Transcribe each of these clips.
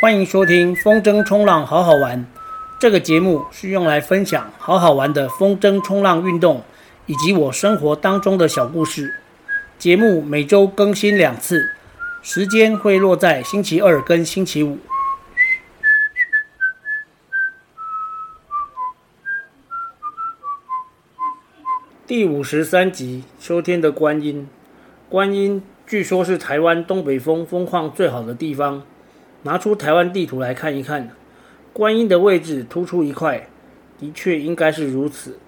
欢迎收听风筝冲浪好好玩。这个节目是用来分享好好玩的风筝冲浪运动，以及我生活当中的小故事。节目每周更新两次，时间会落在星期二跟星期五。第五十三集，秋天的观音。观音据说是台湾东北风风况最好的地方。拿出台湾地图来看一看，观音的位置突出一块，的确应该是如此。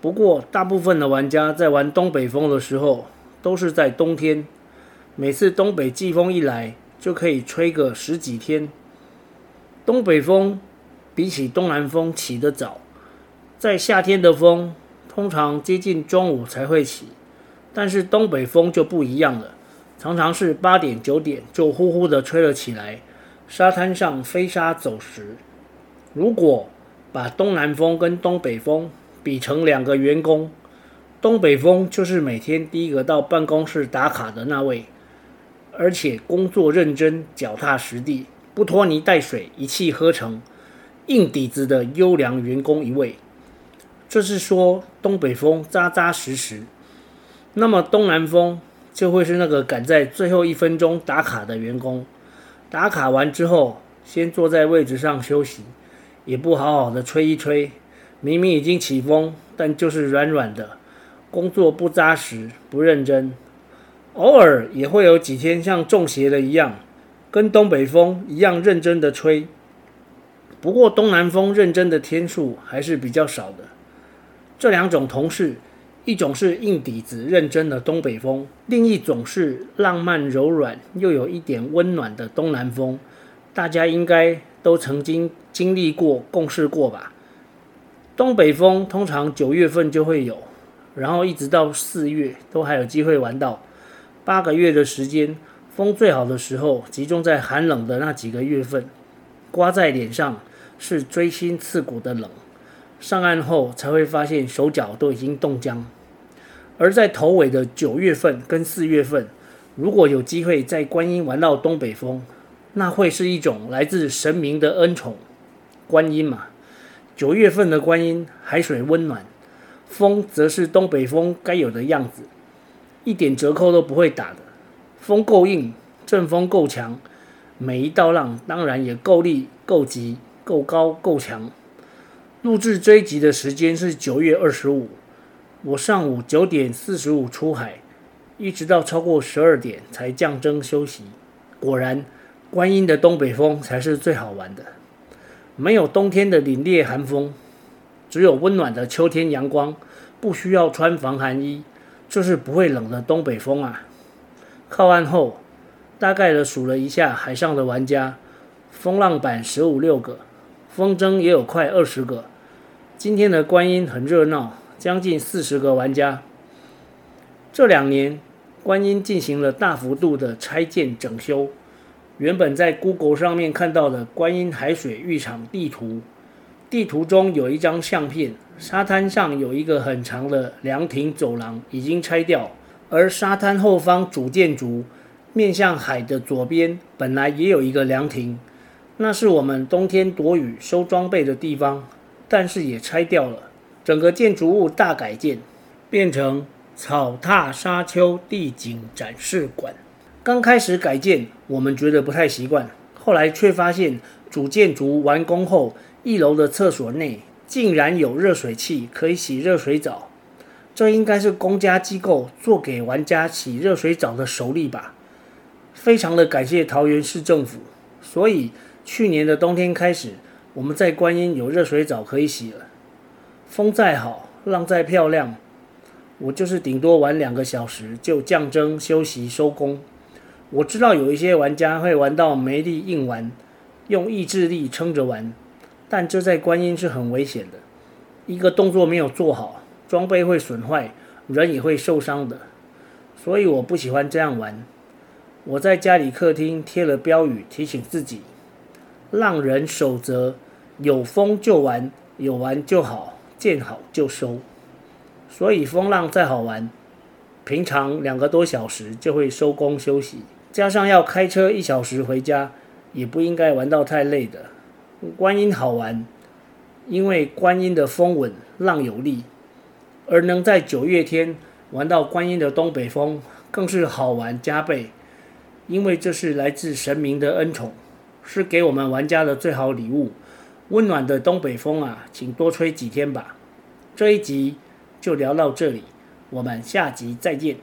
不过，大部分的玩家在玩东北风的时候，都是在冬天。每次东北季风一来，就可以吹个十几天。东北风比起东南风起得早，在夏天的风通常接近中午才会起，但是东北风就不一样了，常常是八点九点就呼呼的吹了起来。沙滩上飞沙走石。如果把东南风跟东北风比成两个员工，东北风就是每天第一个到办公室打卡的那位，而且工作认真、脚踏实地、不拖泥带水、一气呵成、硬底子的优良员工一位。这是说东北风扎扎实实。那么东南风就会是那个赶在最后一分钟打卡的员工。打卡完之后，先坐在位置上休息，也不好好的吹一吹。明明已经起风，但就是软软的，工作不扎实、不认真。偶尔也会有几天像中邪了一样，跟东北风一样认真的吹。不过东南风认真的天数还是比较少的。这两种同事。一种是硬底子、认真的东北风，另一种是浪漫柔软又有一点温暖的东南风。大家应该都曾经经历过、共事过吧？东北风通常九月份就会有，然后一直到四月都还有机会玩到。八个月的时间，风最好的时候集中在寒冷的那几个月份，刮在脸上是锥心刺骨的冷。上岸后才会发现手脚都已经冻僵。而在头尾的九月份跟四月份，如果有机会在观音玩到东北风，那会是一种来自神明的恩宠。观音嘛，九月份的观音海水温暖，风则是东北风该有的样子，一点折扣都不会打的。风够硬，阵风够强，每一道浪当然也够力、够急、够高、够强。录制这一集的时间是九月二十五。我上午九点四十五出海，一直到超过十二点才降辄休息。果然，观音的东北风才是最好玩的。没有冬天的凛冽寒风，只有温暖的秋天阳光，不需要穿防寒衣，就是不会冷的东北风啊！靠岸后，大概的数了一下海上的玩家，风浪板十五六个，风筝也有快二十个。今天的观音很热闹。将近四十个玩家。这两年，观音进行了大幅度的拆建整修。原本在 Google 上面看到的观音海水浴场地图，地图中有一张相片，沙滩上有一个很长的凉亭走廊已经拆掉，而沙滩后方主建筑面向海的左边本来也有一个凉亭，那是我们冬天躲雨收装备的地方，但是也拆掉了。整个建筑物大改建，变成草踏沙丘地景展示馆。刚开始改建，我们觉得不太习惯，后来却发现主建筑完工后，一楼的厕所内竟然有热水器可以洗热水澡。这应该是公家机构做给玩家洗热水澡的手礼吧？非常的感谢桃园市政府。所以去年的冬天开始，我们在观音有热水澡可以洗了。风再好，浪再漂亮，我就是顶多玩两个小时就降辄休息收工。我知道有一些玩家会玩到没力硬玩，用意志力撑着玩，但这在观音是很危险的。一个动作没有做好，装备会损坏，人也会受伤的。所以我不喜欢这样玩。我在家里客厅贴了标语，提醒自己：浪人守则，有风就玩，有玩就好。见好就收，所以风浪再好玩，平常两个多小时就会收工休息，加上要开车一小时回家，也不应该玩到太累的。观音好玩，因为观音的风稳，浪有力，而能在九月天玩到观音的东北风，更是好玩加倍。因为这是来自神明的恩宠，是给我们玩家的最好礼物。温暖的东北风啊，请多吹几天吧。这一集就聊到这里，我们下集再见。